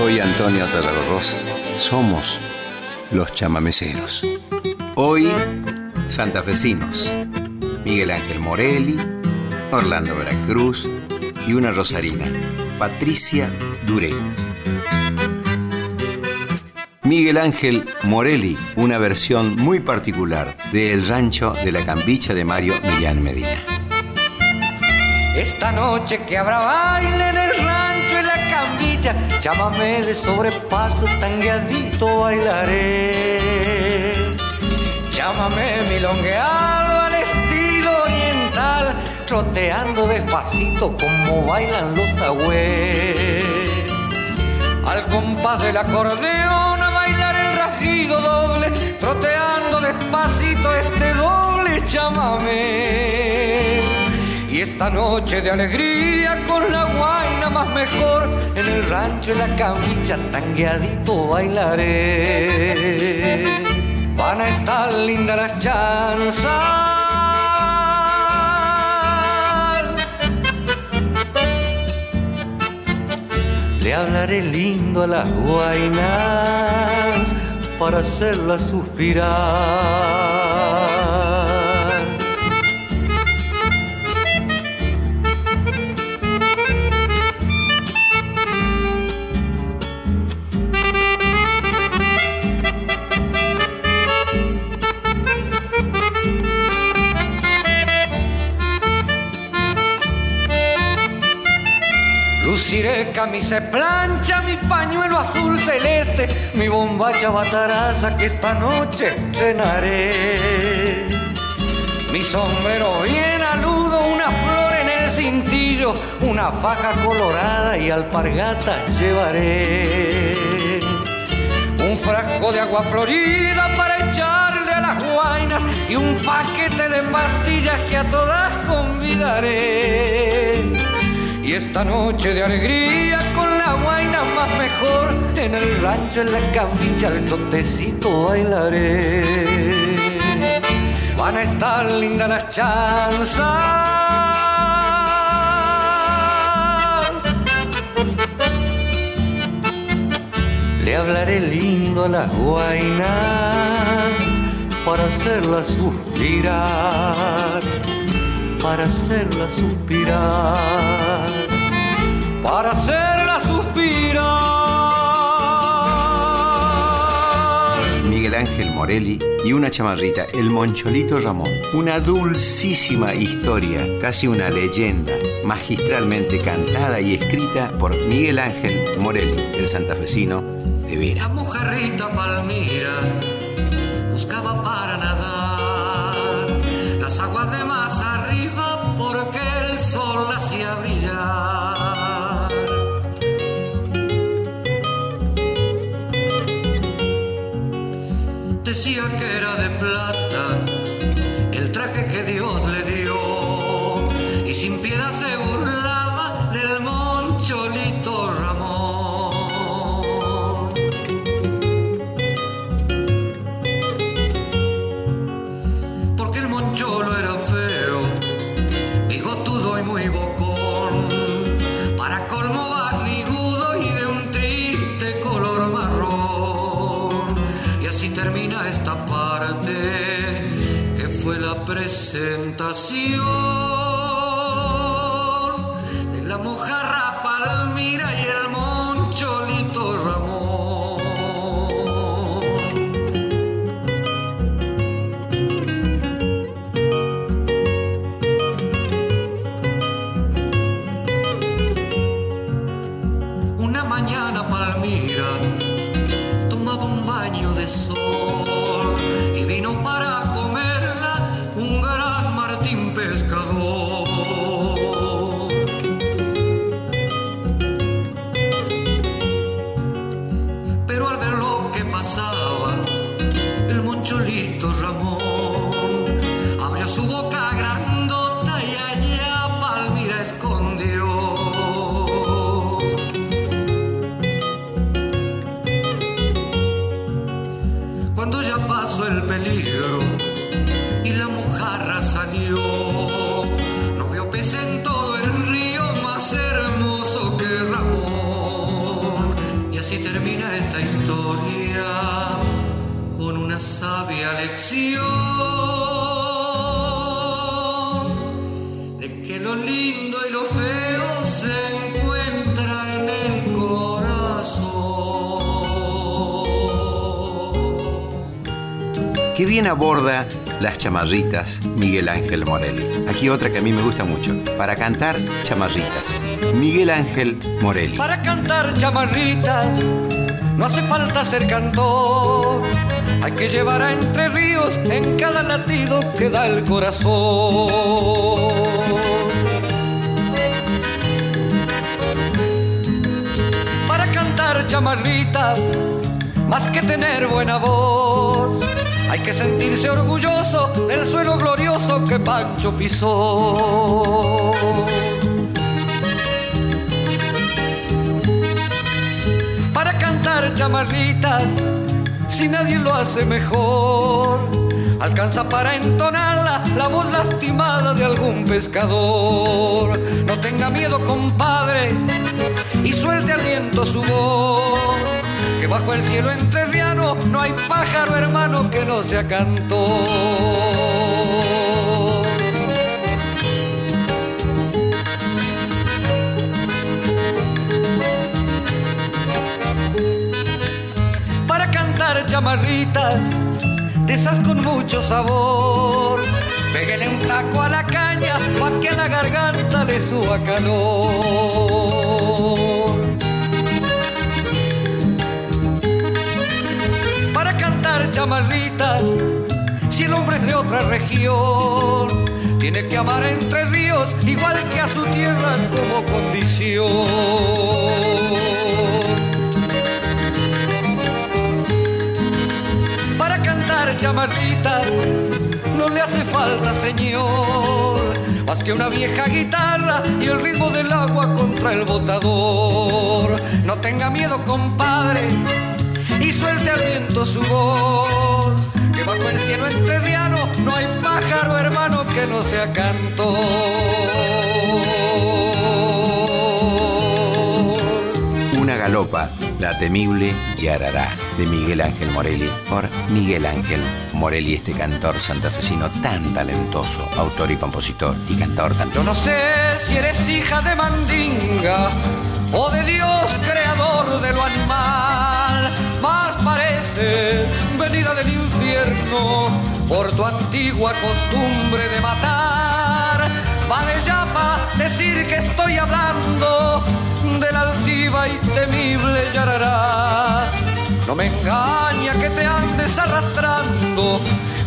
Soy Antonio Tarragorros. Somos los chamameceros. Hoy, santafesinos. Miguel Ángel Morelli, Orlando Veracruz y una rosarina, Patricia Duré. Miguel Ángel Morelli, una versión muy particular de El Rancho de la Cambicha de Mario Millán Medina. Esta noche que habrá baile en el rancho llámame de sobrepaso, tangueadito bailaré. Llámame milongueado al estilo oriental, troteando despacito como bailan los tahués. Al compás del acordeón a bailar el rasguido doble, troteando despacito este doble llámame. Y esta noche de alegría con la mejor, en el rancho en la camilla tangueadito bailaré. Van a estar lindas las chanzas. Le hablaré lindo a las guainas para hacerlas suspirar. Luciré camisa plancha, mi pañuelo azul celeste, mi bombacha bataraza que esta noche estrenaré. Mi sombrero bien aludo, una flor en el cintillo, una faja colorada y alpargata llevaré. Un frasco de agua florida para echarle a las guainas y un paquete de pastillas que a todas convidaré. Y esta noche de alegría con la guaina más mejor, en el rancho, en la camilla, el chotecito bailaré. Van a estar lindas las chanzas. Le hablaré lindo a las guainas para hacerlas suspirar para hacerla suspirar, para hacerla suspirar. Miguel Ángel Morelli y una chamarrita, el Moncholito Ramón. Una dulcísima historia, casi una leyenda, magistralmente cantada y escrita por Miguel Ángel Morelli, el santafesino de Vera. La mojarrita Palmira buscaba para nadar las aguas de más arriba porque el sol la hacía brillar. pasión. Pasó el peligro y la mojarra salió, Qué bien aborda las chamarritas Miguel Ángel Morelli. Aquí otra que a mí me gusta mucho. Para cantar chamarritas. Miguel Ángel Morelli. Para cantar chamarritas no hace falta ser cantor. Hay que llevar a Entre Ríos en cada latido que da el corazón. Para cantar chamarritas, más que tener buena voz, hay que sentirse orgulloso del suelo glorioso que Pancho pisó. chamarritas si nadie lo hace mejor. Alcanza para entonarla la voz lastimada de algún pescador. No tenga miedo, compadre, y suelte al viento su voz. Que bajo el cielo entrerriano no hay pájaro hermano que no sea cantor. chamarritas, de con mucho sabor. Pégale un taco a la caña, pa' que la garganta le suba calor. Chamarritas, si el hombre es de otra región, tiene que amar entre ríos, igual que a su tierra como condición. chamarritas no le hace falta, señor, más que una vieja guitarra y el ritmo del agua contra el botador. No tenga miedo, compadre, suelte al viento su voz, que bajo el cielo entrerriano no hay pájaro hermano que no sea cantor. Una galopa la temible Yarará de Miguel Ángel Morelli por Miguel Ángel Morelli, este cantor santafesino tan talentoso, autor y compositor y cantor también. Yo no sé si eres hija de Mandinga o de Dios creador de lo animal, venida del infierno por tu antigua costumbre de matar. Va de llama decir que estoy hablando de la altiva y temible Yarará. No me engaña que te andes arrastrando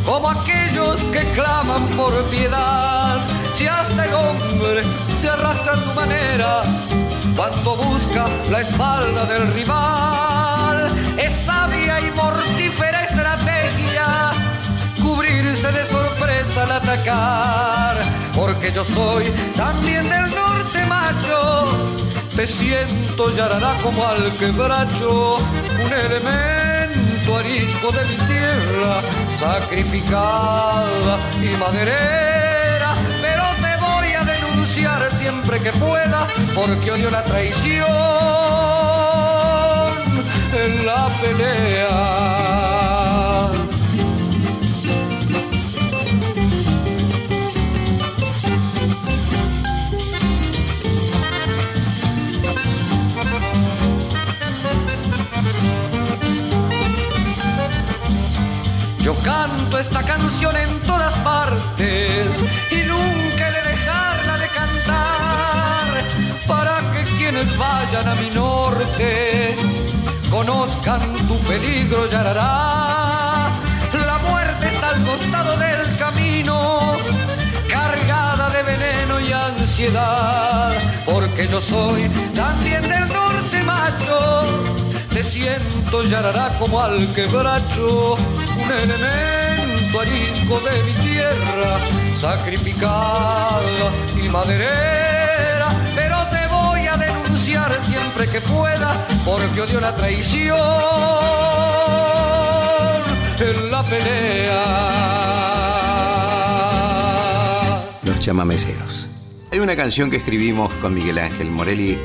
como aquellos que claman por piedad. Si hasta el hombre se arrastra a tu manera cuando busca la espalda del rival, es sabia atacar, porque yo soy también del norte macho te siento yarará como al quebracho, un elemento arisco de mi tierra, sacrificada y maderera. Pero te voy a denunciar siempre que pueda, porque odio la traición en la pelea. Yo canto esta canción en todas partes y nunca he de dejarla de cantar para que quienes vayan a mi norte conozcan tu peligro, yarará. La muerte está al costado del camino, cargada de veneno y ansiedad, porque yo soy también del norte macho. Te siento yarará como al quebracho un elemento arisco de mi tierra, sacrificada y maderera, pero te voy a denunciar siempre que pueda, porque odio la traición en la pelea. Los chamameceros. Hay una canción que escribimos con Miguel Ángel Morelli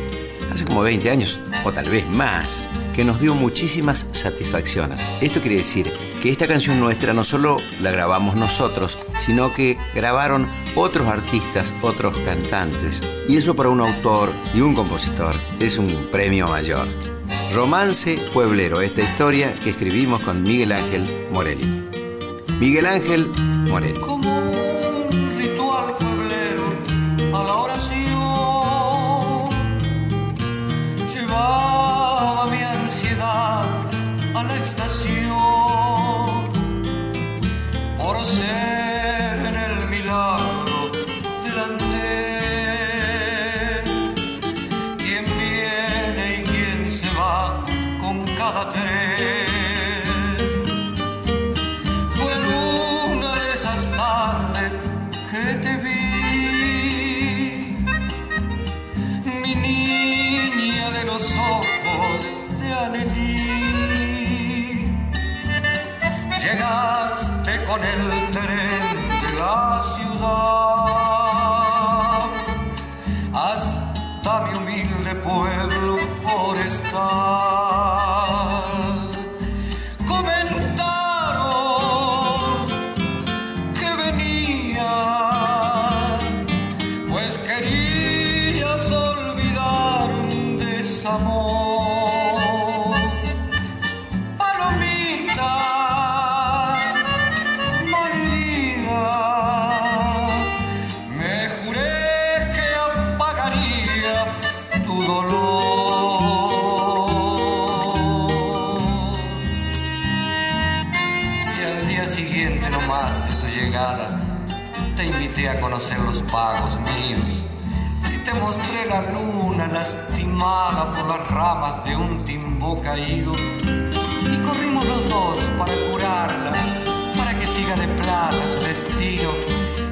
hace como 20 años, o tal vez más, que nos dio muchísimas satisfacciones. Esto quiere decir que esta canción nuestra no solo la grabamos nosotros, sino que grabaron otros artistas, otros cantantes. Y eso para un autor y un compositor es un premio mayor. Romance Pueblero, esta historia que escribimos con Miguel Ángel Morelli. Miguel Ángel Morelli. far. a conocer los pagos míos. Y te mostré la luna lastimada por las ramas de un timbó caído. Y corrimos los dos para curarla, para que siga de plata su destino.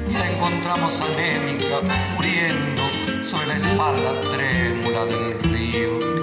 Y la encontramos anémica, muriendo sobre la espalda trémula del río.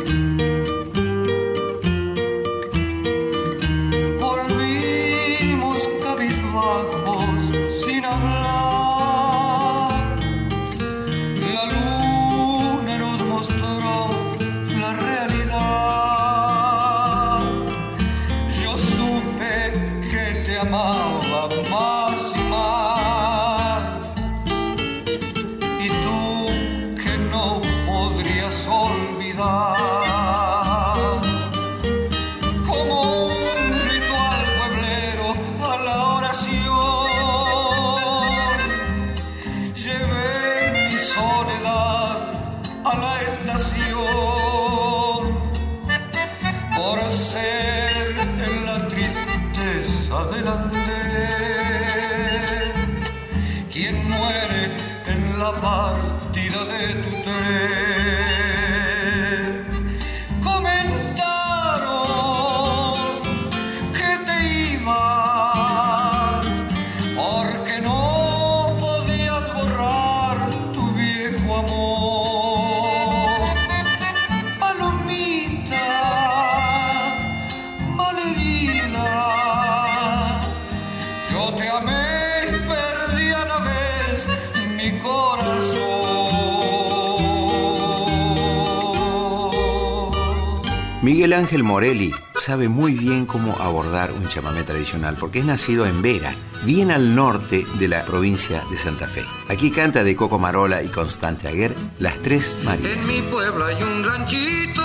Ángel Morelli sabe muy bien cómo abordar un chamamé tradicional porque es nacido en Vera, bien al norte de la provincia de Santa Fe. Aquí canta de Coco Marola y Constante Aguer Las Tres Marías. En mi pueblo hay un ranchito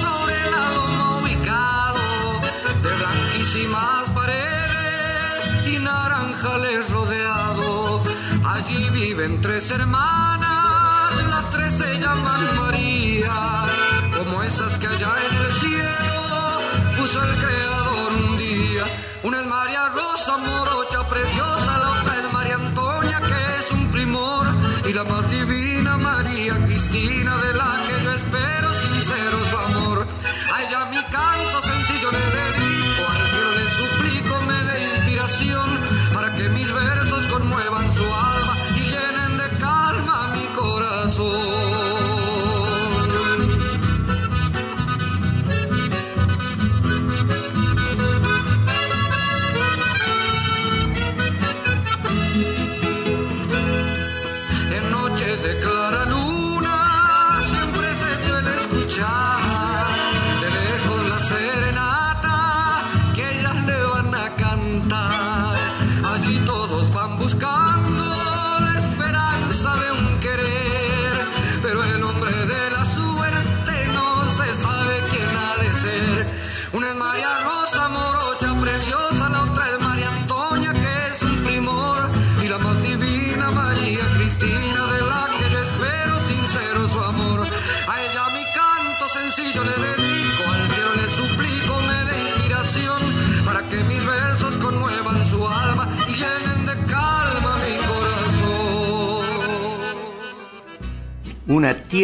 sobre la loma ubicado de blanquísimas paredes y naranjales rodeado. Allí viven tres hermanas, las tres se llaman María como esas que allá en el cielo puso el creador un día. Una es María Rosa Morocha, preciosa, la otra es María Antonia, que es un primor, y la más divina María Cristina, de la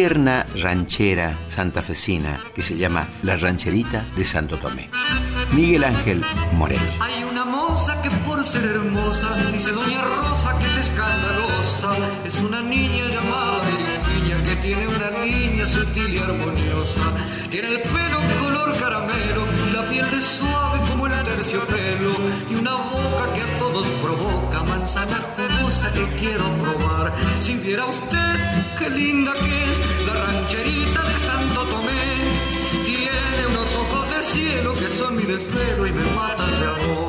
tierna ranchera santafesina que se llama La Rancherita de Santo Tomé. Miguel Ángel Morelli. Hay una moza que por ser hermosa, dice Doña Rosa que es escandalosa, es una niña llamada Virginia que tiene una línea sutil y armoniosa. Tiene el pelo color caramelo y la piel de suave como el terciopelo y una boca que a todos provoca, manzana que quiero probar. Si viera usted qué linda que es la rancherita de Santo Tomé, tiene unos ojos de cielo que son mi desvelo y me matan de amor.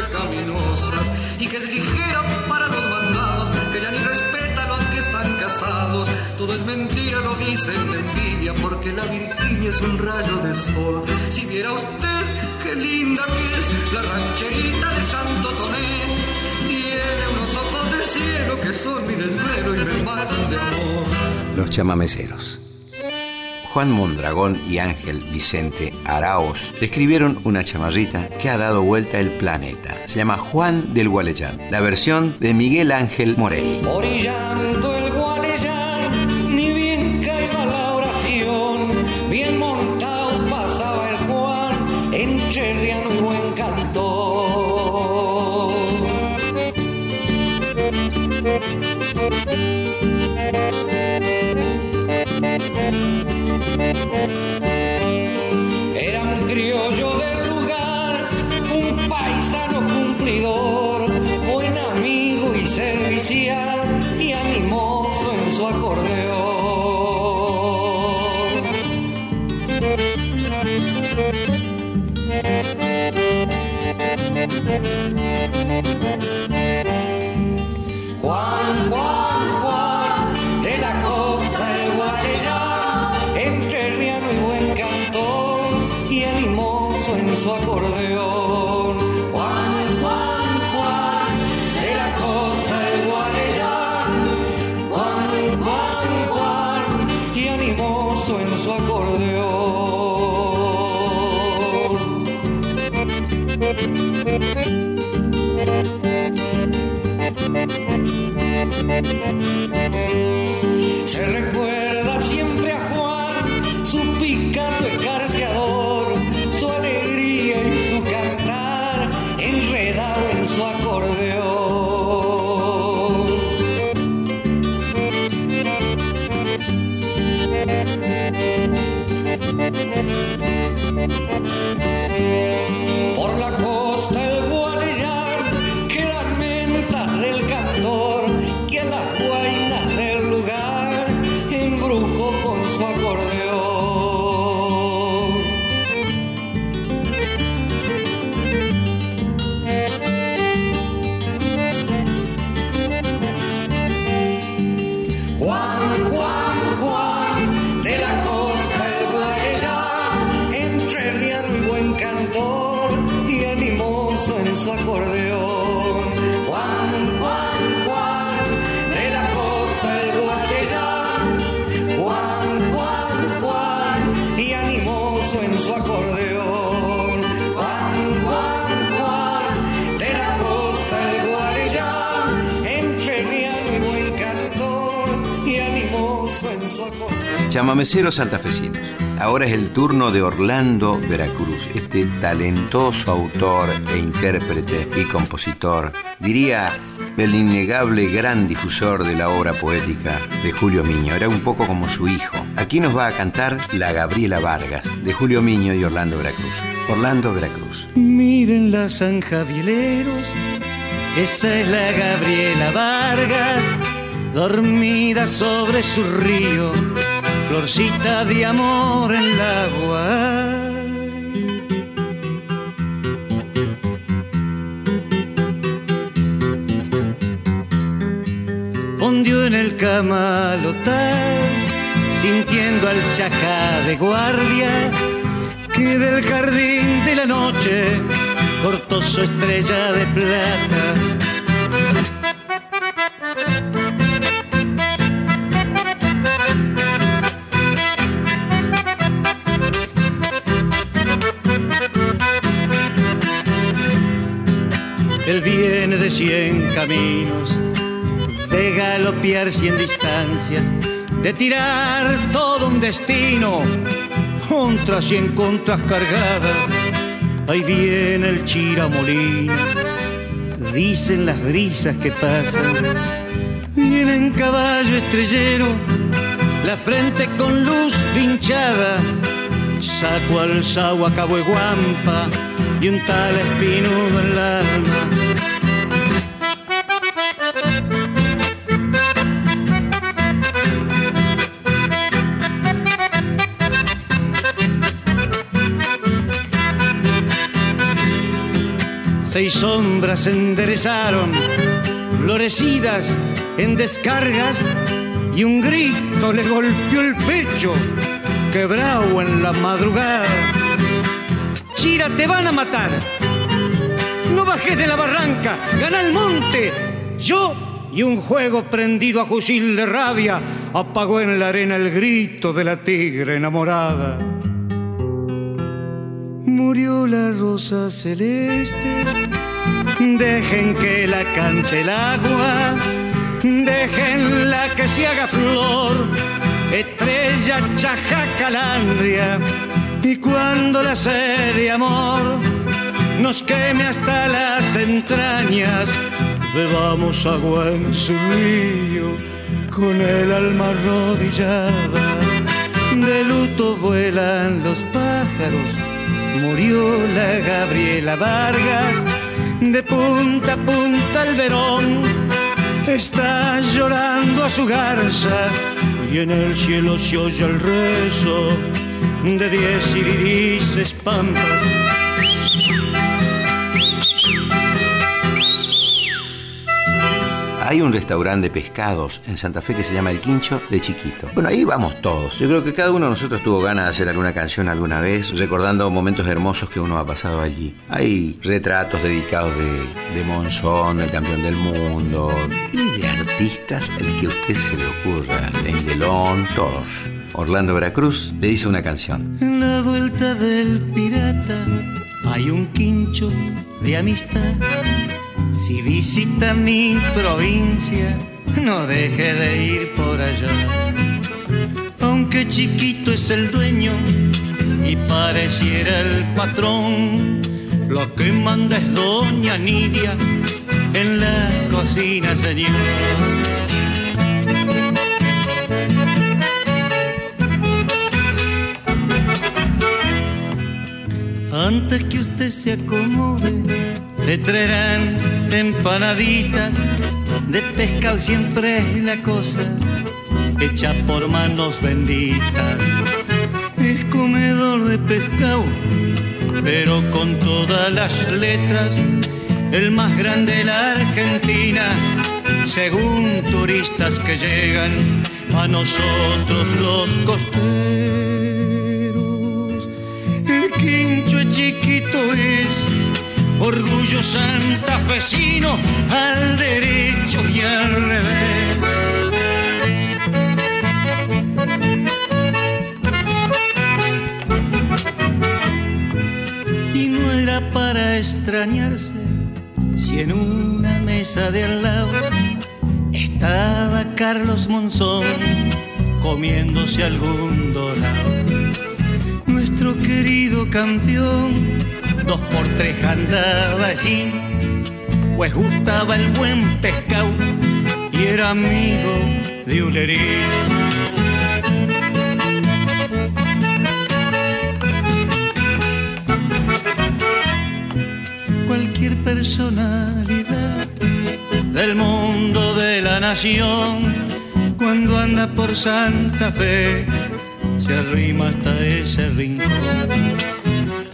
Pecaminosas y que es ligera para los mandados, que ya ni respeta a los que están casados. Todo es mentira, lo dicen de envidia porque la Virginia es un rayo de sol. Si viera usted qué linda que es la rancherita de Santo Tomé, tiene unos ojos de cielo que son mi desvelo y me matan de amor. Los chamameceros. Juan Mondragón y Ángel Vicente Araos escribieron una chamarrita que ha dado vuelta el planeta. Se llama Juan del Gualeyán, la versión de Miguel Ángel Morelli. Chamameceros santafesinos. Ahora es el turno de Orlando Veracruz, este talentoso autor e intérprete y compositor, diría el innegable gran difusor de la obra poética de Julio Miño. Era un poco como su hijo. Aquí nos va a cantar La Gabriela Vargas, de Julio Miño y Orlando Veracruz. Orlando Veracruz. Miren las sanjavieleros, esa es la Gabriela Vargas, dormida sobre su río. Florcita de amor en el agua. Fondió en el camalotal, sintiendo al chajá de guardia que del jardín de la noche cortó su estrella de plata. De cien caminos, de galopear cien distancias, de tirar todo un destino, contras y en contras cargadas Ahí viene el chiramolín, dicen las brisas que pasan. Viene en caballo estrellero, la frente con luz pinchada. Saco al guampa y un tal espinudo en el alma Seis sombras enderezaron, florecidas en descargas, y un grito le golpeó el pecho, quebrado en la madrugada. Chira, te van a matar. No bajes de la barranca, gana el monte. Yo y un juego prendido a fusil de rabia apagó en la arena el grito de la tigre enamorada murió la rosa celeste. Dejen que la cante el agua, déjenla que se haga flor, estrella chaja calandria. Y cuando la sed de amor nos queme hasta las entrañas, bebamos agua en su río con el alma arrodillada. De luto vuelan los pájaros murió la Gabriela Vargas, de punta a punta el verón, está llorando a su garza y en el cielo se oye el rezo de diez irises pampas Hay un restaurante de pescados en Santa Fe que se llama El Quincho de Chiquito. Bueno, ahí vamos todos. Yo creo que cada uno de nosotros tuvo ganas de hacer alguna canción alguna vez, recordando momentos hermosos que uno ha pasado allí. Hay retratos dedicados de, Monzón, del campeón del mundo, y de artistas, el que a usted se le ocurra, Engelón, todos. Orlando Veracruz le hizo una canción. En la vuelta del pirata hay un quincho de amistad si visita mi provincia, no deje de ir por allá. Aunque chiquito es el dueño y pareciera el patrón, lo que manda es doña Nidia en la cocina, señor. Antes que usted se acomode le traerán empanaditas de pescado, siempre es la cosa hecha por manos benditas. Es comedor de pescado, pero con todas las letras, el más grande de la Argentina, según turistas que llegan a nosotros los costeros. El quincho chiquito es orgullo santafesino al derecho y al revés. Y no era para extrañarse si en una mesa de al lado estaba Carlos Monzón comiéndose algún dorado. Nuestro querido campeón dos por tres andaba allí, pues gustaba el buen pescado y era amigo de Ulerín. Cualquier personalidad del mundo de la nación, cuando anda por Santa Fe, se arrima hasta ese rincón.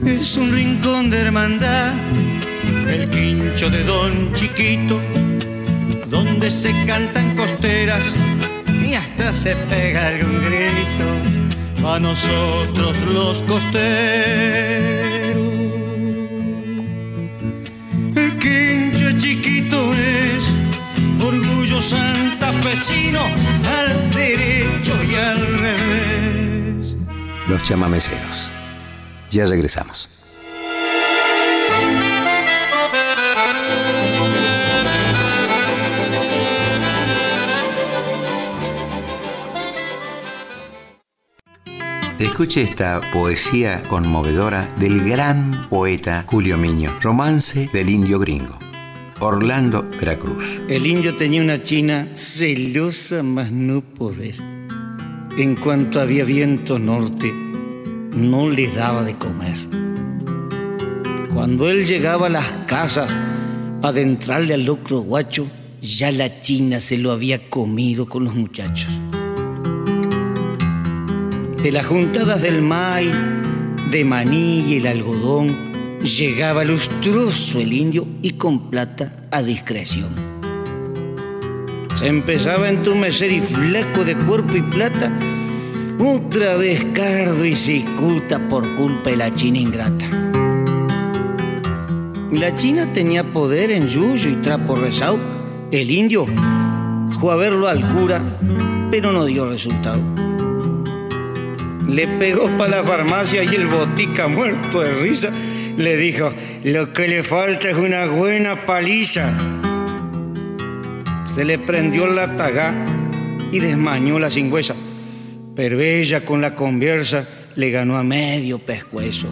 Es un rincón de hermandad, el quincho de Don Chiquito, donde se cantan costeras y hasta se pega algún grito a nosotros los costeros. El quincho chiquito es orgullo santafesino al derecho y al revés. Los chamameceros. Ya regresamos. Escuche esta poesía conmovedora del gran poeta Julio Miño, Romance del Indio Gringo. Orlando, Veracruz. El indio tenía una china celosa más no poder. En cuanto había viento norte, no le daba de comer. Cuando él llegaba a las casas para adentrarle al locro guacho, ya la china se lo había comido con los muchachos. De las juntadas del maíz, de maní y el algodón, llegaba lustroso el indio y con plata a discreción. Se empezaba a entumecer y flaco de cuerpo y plata, otra vez cardo y cicuta por culpa de la china ingrata. La china tenía poder en yuyo y trapo rezado. El indio fue a verlo al cura, pero no dio resultado. Le pegó para la farmacia y el botica muerto de risa le dijo, lo que le falta es una buena paliza. Se le prendió la taga y desmañó la cingüesa, pero ella con la conversa le ganó a medio pescuezo.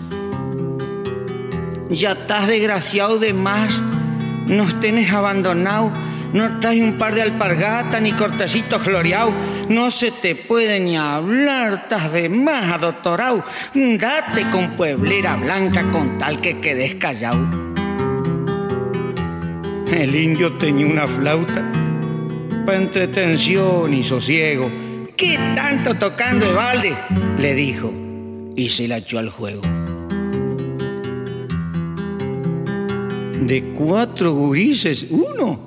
Ya estás desgraciado de más, nos tenés abandonado, no traes un par de alpargatas ni cortecitos floreados, no se te puede ni hablar, estás de más doctorado, date con pueblera blanca con tal que quedes callado. El indio tenía una flauta para entretención y sosiego. ¿Qué tanto tocando de balde? le dijo y se la echó al juego. De cuatro gurises, uno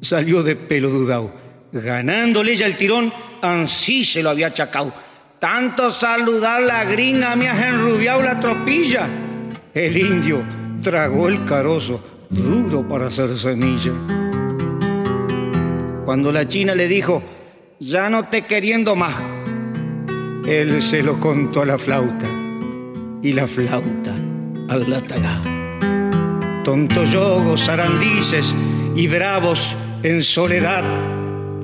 salió de pelo dudado. Ganándole ella el tirón, ansí se lo había achacado. Tanto saludar la gringa me has enrubiado la tropilla. El indio tragó el carozo, duro para hacer semilla. Cuando la china le dijo, ya no te queriendo más, él se lo contó a la flauta y la flauta al. Tontos yogos, zarandices y bravos en soledad,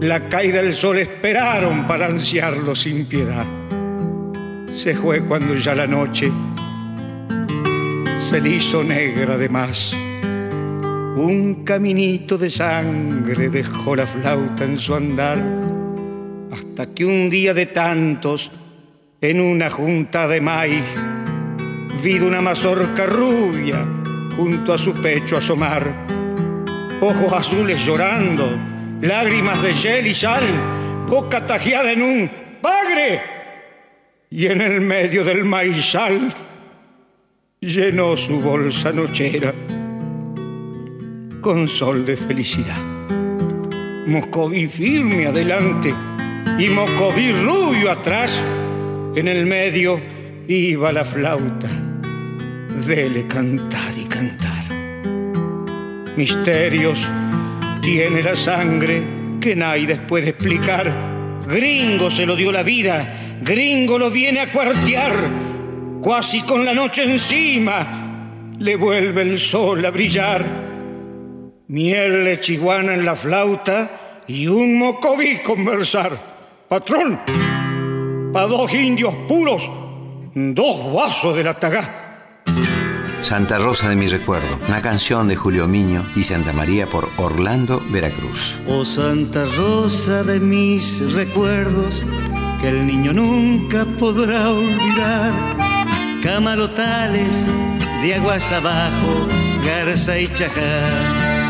la caída del sol esperaron para ansiarlo sin piedad. Se fue cuando ya la noche se le hizo negra de más. Un caminito de sangre dejó la flauta en su andar, hasta que un día de tantos, en una junta de maíz, vi una mazorca rubia junto a su pecho asomar. Ojos azules llorando, lágrimas de gel y sal, boca tajeada en un bagre. Y en el medio del maizal llenó su bolsa nochera con sol de felicidad. Moscoví firme adelante y Moscoví rubio atrás. En el medio iba la flauta. Dele cantar y cantar. Misterios tiene la sangre que nadie puede explicar. Gringo se lo dio la vida, gringo lo viene a cuartear. Cuasi con la noche encima le vuelve el sol a brillar. Miel de chiguana en la flauta y un mocoví conversar. Patrón, pa' dos indios puros, dos vasos de la tagaá. Santa Rosa de mi recuerdo, una canción de Julio Miño y Santa María por Orlando, Veracruz. Oh Santa Rosa de mis recuerdos, que el niño nunca podrá olvidar. Camarotales de aguas abajo, garza y chajá.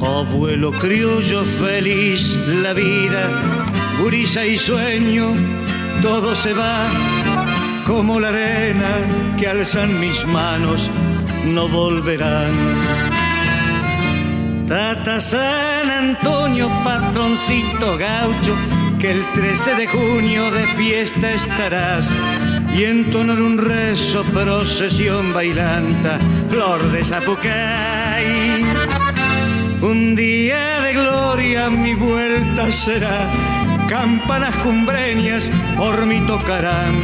Abuelo criollo feliz la vida, gurisa y sueño, todo se va como la arena que alzan mis manos, no volverán. Tata San Antonio, patroncito gaucho, que el 13 de junio de fiesta estarás y entonar un rezo, procesión bailanta, flor de Zapucay. Un día de gloria mi vuelta será, campanas cumbreñas por mí tocarán.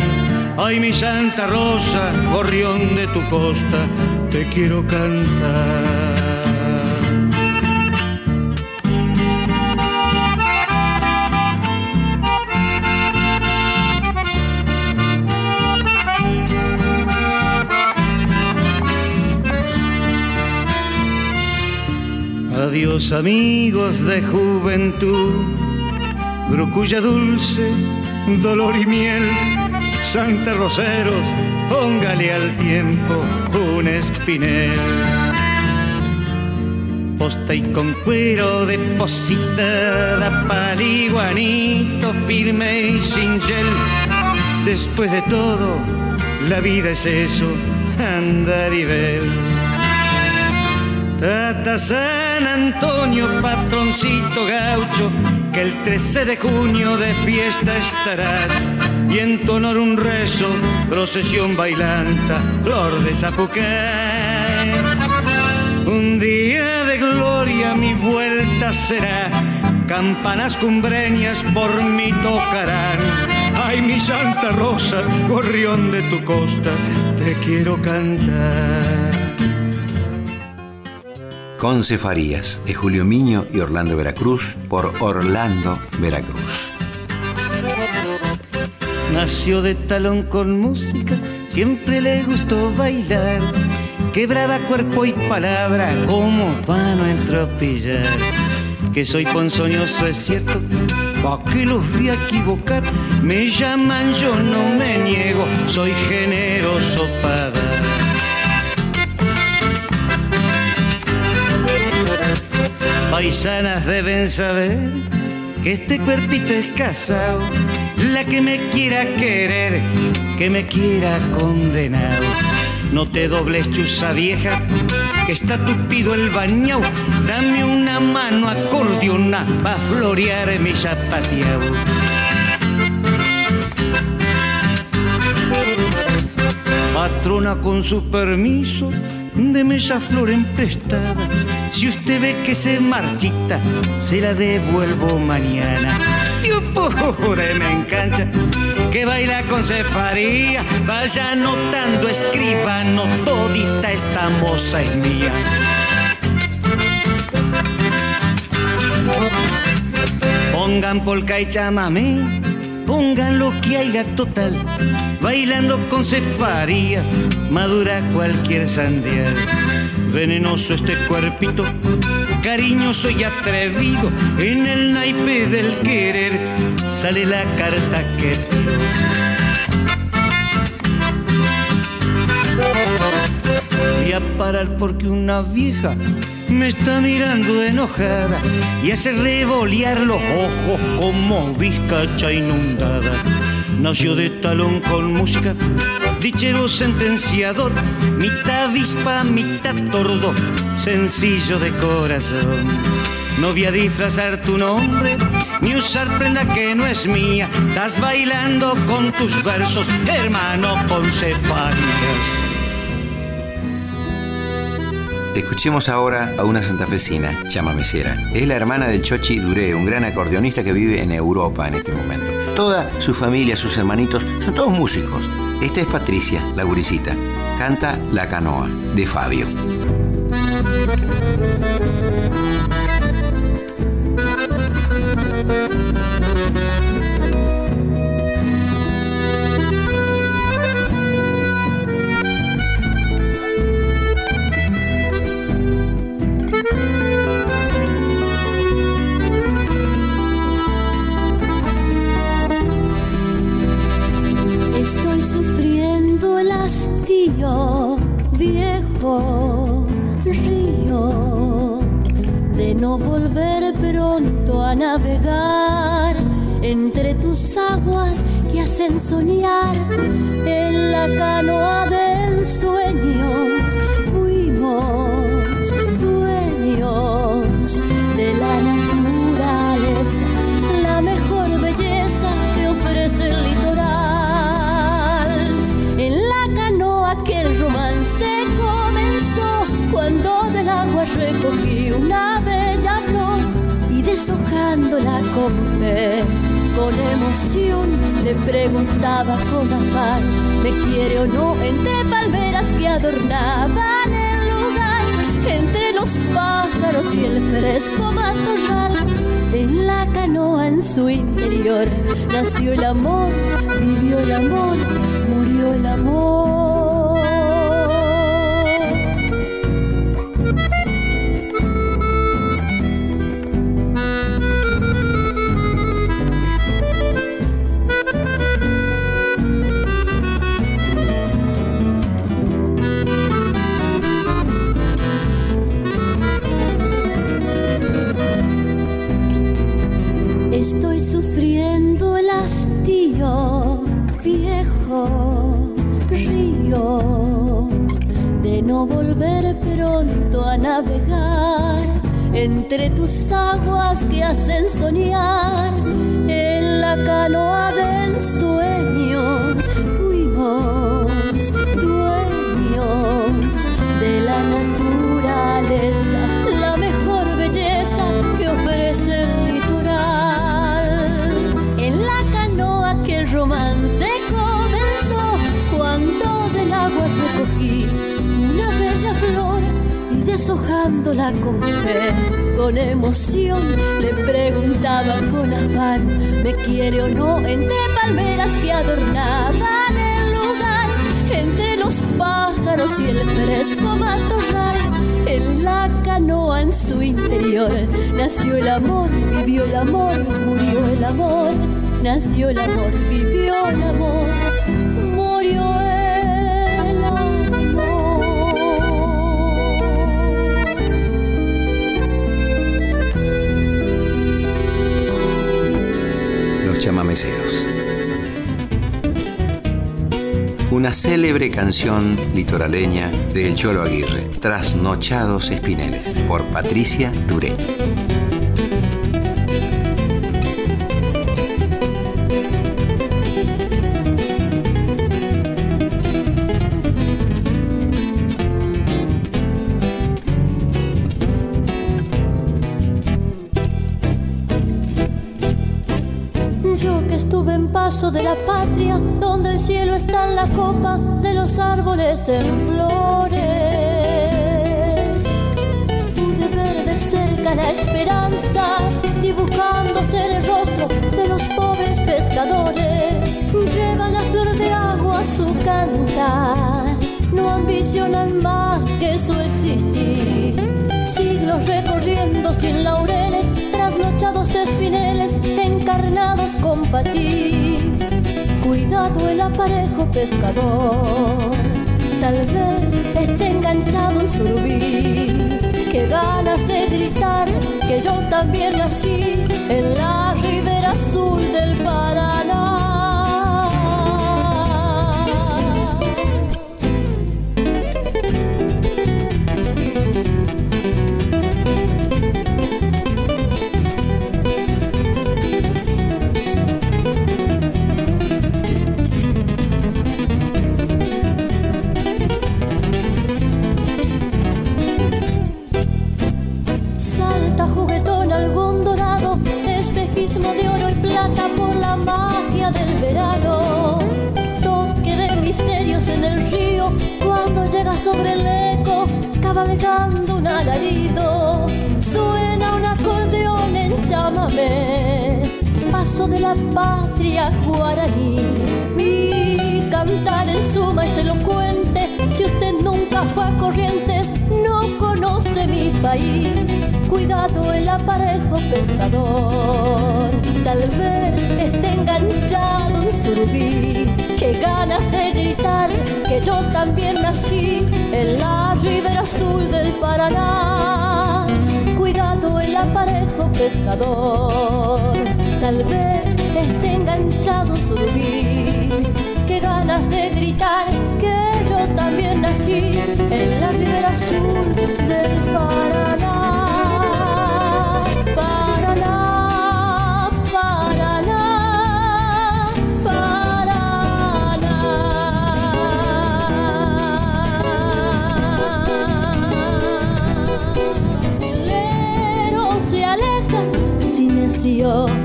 Ay, mi Santa Rosa, gorrión de tu costa, te quiero cantar. Amigos de juventud, gruculla dulce, dolor y miel, Santa Roseros, póngale al tiempo un espinel. Posta y con cuero depositada, paliguanito firme y sin gel. Después de todo, la vida es eso, andar y ver. Tata San Antonio, patroncito gaucho, que el 13 de junio de fiesta estarás. Y en tu honor un rezo, procesión bailanta, flor de Zapucay. Un día de gloria mi vuelta será, campanas cumbreñas por mí tocarán. Ay, mi Santa Rosa, gorrión de tu costa, te quiero cantar. Conce Farías, de Julio Miño y Orlando Veracruz, por Orlando Veracruz. Nació de talón con música, siempre le gustó bailar. Quebraba cuerpo y palabra como para no entropillar. Que soy ponzoñoso es cierto, pa' que los vi a equivocar. Me llaman, yo no me niego, soy generoso para dar. Paisanas deben saber que este cuerpito es casado. La que me quiera querer, que me quiera condenar. No te dobles, chuza vieja, que está tupido el bañao. Dame una mano acordeona pa' florear mi zapateao. Patrona con su permiso, deme esa flor emprestada. Si usted ve que se marchita, se la devuelvo mañana. Dios pobre me engancha, que baila con cefaría. Vaya notando, escribano, todita esta moza es mía. Pongan polka y chamamé, pongan lo que haya total. Bailando con cefarías, madura cualquier sandía. Venenoso este cuerpito, cariñoso y atrevido. En el naipe del querer sale la carta que pido. Voy a parar porque una vieja me está mirando enojada y hace revolear los ojos como vizcacha inundada. Nació de talón con música, dichero sentenciador, mitad avispa, mitad tordo, sencillo de corazón. No voy a disfrazar tu nombre, ni usar prenda que no es mía. Estás bailando con tus versos, hermano con. Escuchemos ahora a una santafesina, chamamecera. Es la hermana de Chochi Duré, un gran acordeonista que vive en Europa en este momento. Toda su familia, sus hermanitos, son todos músicos. Esta es Patricia, la guricita. Canta La Canoa, de Fabio. Río, de no volver pronto a navegar entre tus aguas que hacen soñar en la canoa del sueños deshojándola con fe con emoción le preguntaba con afán, ¿me quiere o no? Entre palmeras que adornaban el lugar, entre los pájaros y el fresco matorral. En la canoa en su interior nació el amor, vivió el amor, murió el amor. Navegar entre tus aguas que hacen soñar. En la canoa del sueños fuimos dueños de la naturaleza deshojándola con fe, con emoción, le preguntaba con afán, ¿me quiere o no? Entre palmeras que adornaban el lugar, entre los pájaros y el fresco matorral, en la canoa en su interior, nació el amor, vivió el amor, murió el amor, nació el amor, vivió el amor chamameceros. Una célebre canción litoraleña de El Cholo Aguirre, Trasnochados Espineles, por Patricia Duré. Donde el cielo está en la copa de los árboles en flores. Pude ver de cerca la esperanza, dibujándose en el rostro de los pobres pescadores. Llevan la flor de agua a su cantar, no ambicionan más que su existir. Siglos recorriendo sin laureles, trasnochados espineles, encarnados con patín. Cuidado el aparejo pescador, tal vez esté enganchado un surubí. Qué ganas de gritar que yo también nací en la ribera azul del Paraná.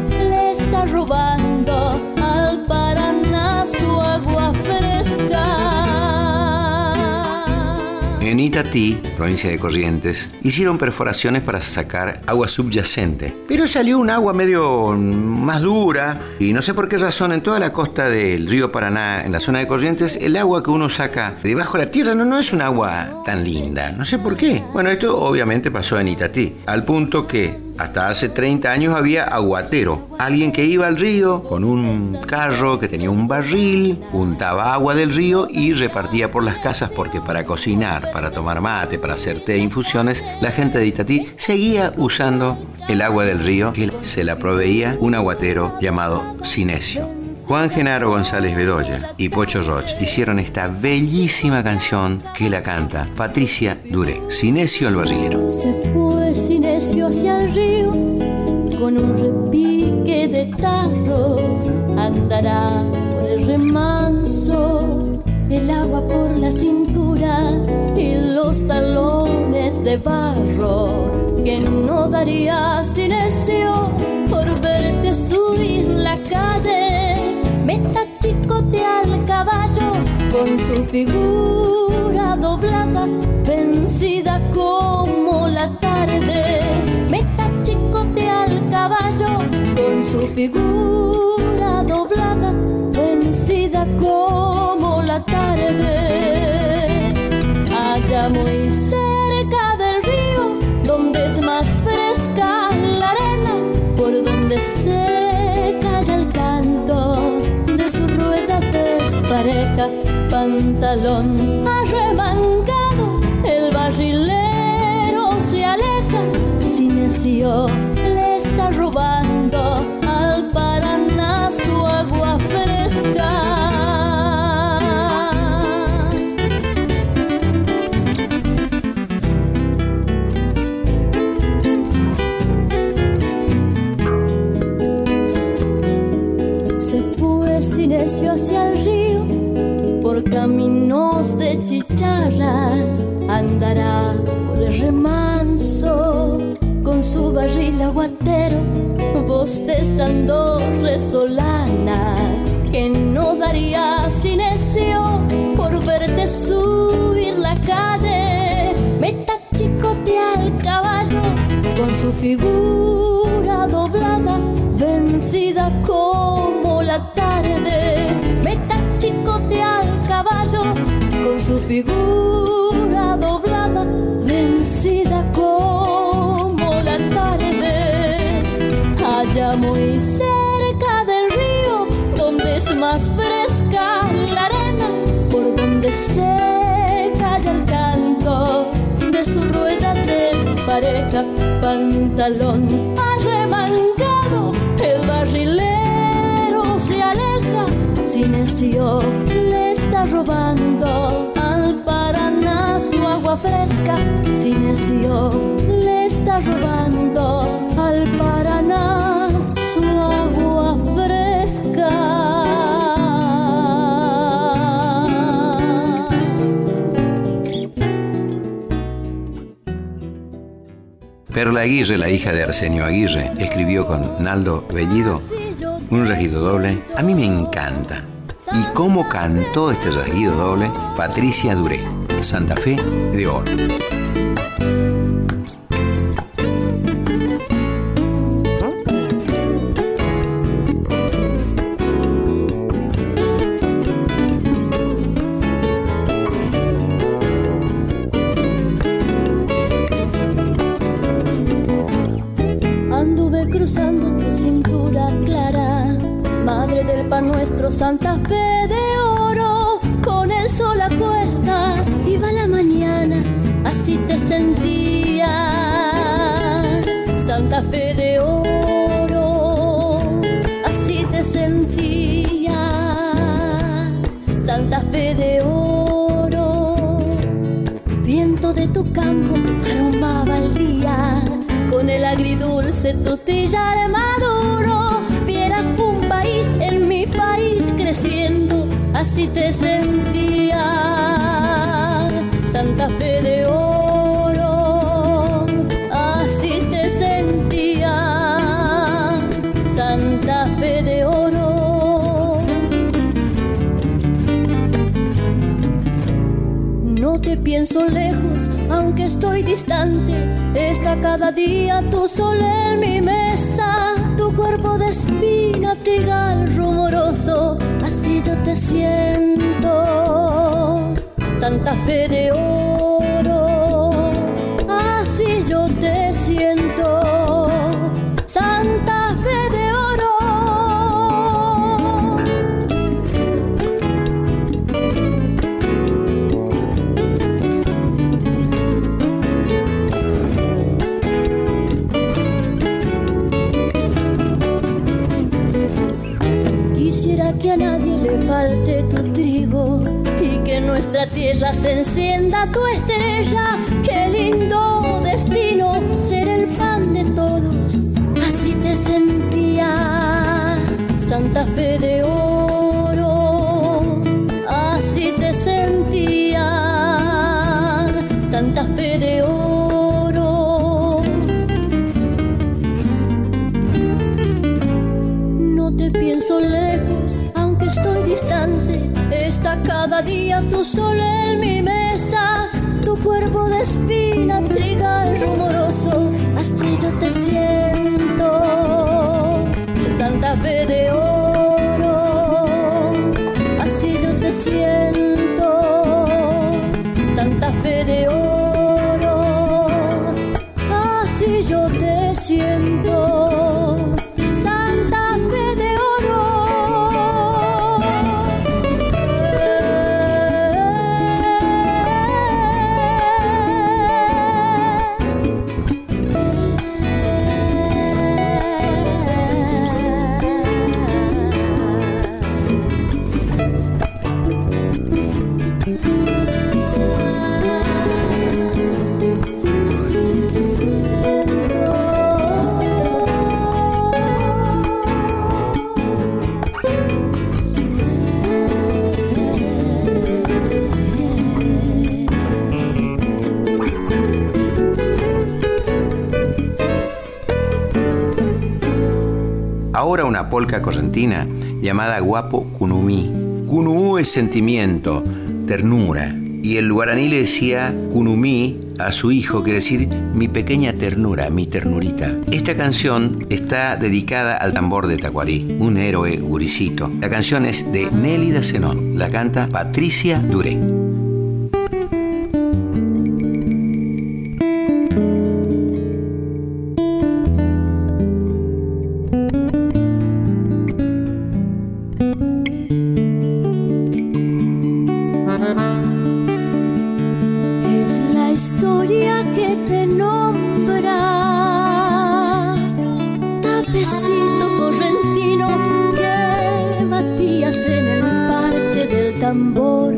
Le está robando al Paraná su agua fresca. En Itatí, provincia de Corrientes, hicieron perforaciones para sacar agua subyacente. Pero salió un agua medio más dura y no sé por qué razón en toda la costa del río Paraná, en la zona de Corrientes, el agua que uno saca debajo de la tierra no, no es un agua tan linda. No sé por qué. Bueno, esto obviamente pasó en Itatí, al punto que hasta hace 30 años había aguatero, alguien que iba al río con un carro que tenía un barril, juntaba agua del río y repartía por las casas porque para cocinar, para tomar mate, para hacer té infusiones, la gente de Itatí seguía usando el agua del río que se la proveía un aguatero llamado Sinesio. Juan Genaro González Bedoya y Pocho Roch hicieron esta bellísima canción que la canta Patricia Duré, Sinesio el barrilero. Se fue Hacia el río con un repique de tarros. Andará por el remanso, el agua por la cintura y los talones de barro. Que no daría Sinesio por verte subir la calle. Meta chicote al caballo con su figura doblada, vencida como la tarde. Meta chicote al caballo con su figura doblada, vencida como la tarde. Allá muy cerca del río, donde es más fresca la arena, por donde se calla el canto de su rueda despareja, pantalón arremangado, el barrilero se aleja, silencio le está robando al Paraná su agua fresca. Bostezando resolanas, que no daría silencio por verte subir la calle. Meta chicote al caballo, con su figura doblada, vencida como la tarde. Meta chicote al caballo, con su figura despareja, pantalón arremangado, el barrilero se aleja, silencio le está robando al Paraná su agua fresca, silencio le está robando al Paraná su agua fresca. Perla Aguirre, la hija de Arsenio Aguirre, escribió con Naldo Bellido un regido doble. A mí me encanta. ¿Y cómo cantó este regido doble? Patricia Duré, Santa Fe de Oro. Pienso lejos aunque estoy distante, está cada día tu sol en mi mesa, tu cuerpo de espina, trigal rumoroso, así yo te siento, Santa Fe de oro, así yo te siento, tierra encienda tu estrella. Qué lindo destino ser el pan de todos, así te sentía Santa Fe de oro, cada día tu sol en mi mesa, tu cuerpo de espina, trigal rumoroso, así yo te siento, polca correntina llamada Guapo Kunumi. Kunumú es sentimiento, ternura. Y el guaraní le decía Kunumi a su hijo, quiere decir mi pequeña ternura, mi ternurita. Esta canción está dedicada al tambor de Tacuarí, un héroe guricito. La canción es de Nélida Zenón, la canta Patricia Duré. historia que te nombra, tapecito correntino que batías en el parche del tambor.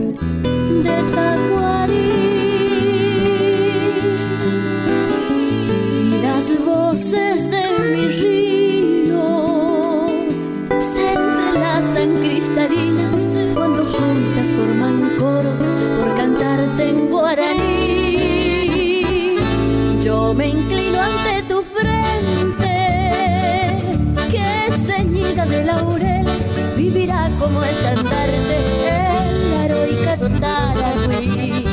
me inclino ante tu frente, que ceñida de laureles vivirá como estandarte en la heroica Taragüí.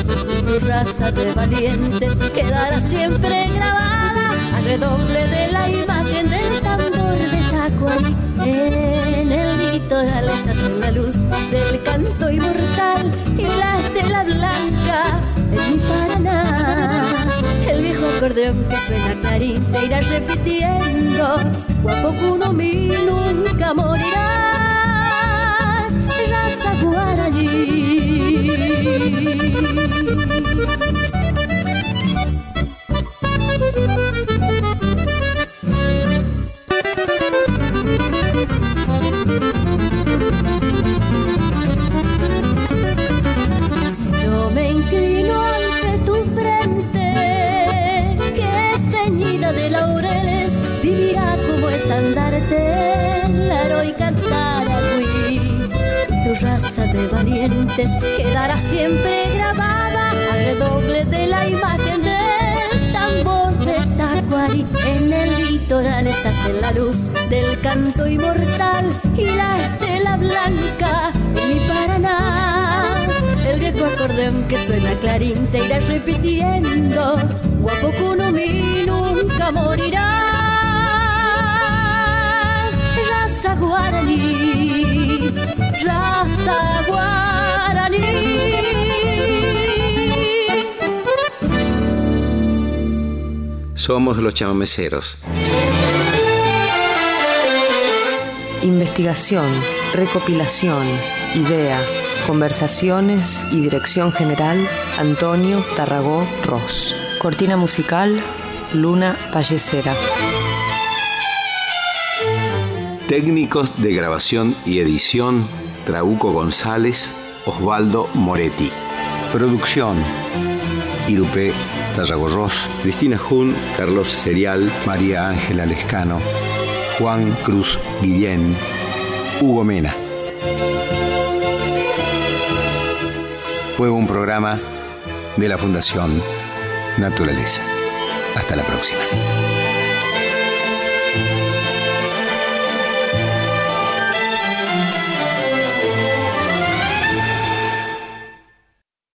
Tu raza de valientes quedará siempre grabada al redoble de la imagen del tambor de Tacuarí. En el litoral estación la luz del canto inmortal y la tela blanca en mi Paraná su acordeón que suena clarín te irás repitiendo. Guapo uno mi nunca morirás, raza guaraní. Y tu raza de valientes quedará siempre grabada al redoble de la imagen del tambor de Tacuarí. En el litoral estás en la luz del canto inmortal y la estela blanca en mi Paraná. El viejo acordeón que suena clarín te irá repitiendo. Guapo Kunumi nunca morirá. Raza guaraní, raza guaraní. Somos los chamameceros. Investigación, recopilación, idea, conversaciones y dirección general Antonio Tarragó Ross. Cortina musical Luna Pallecera. Técnicos de grabación y edición Trauco González, Osvaldo Moretti. Producción Irupé Ross, Cristina Jun, Carlos Serial, María Ángela Lescano, Juan Cruz Guillén, Hugo Mena. Fue un programa de la Fundación Naturaleza. Hasta la próxima.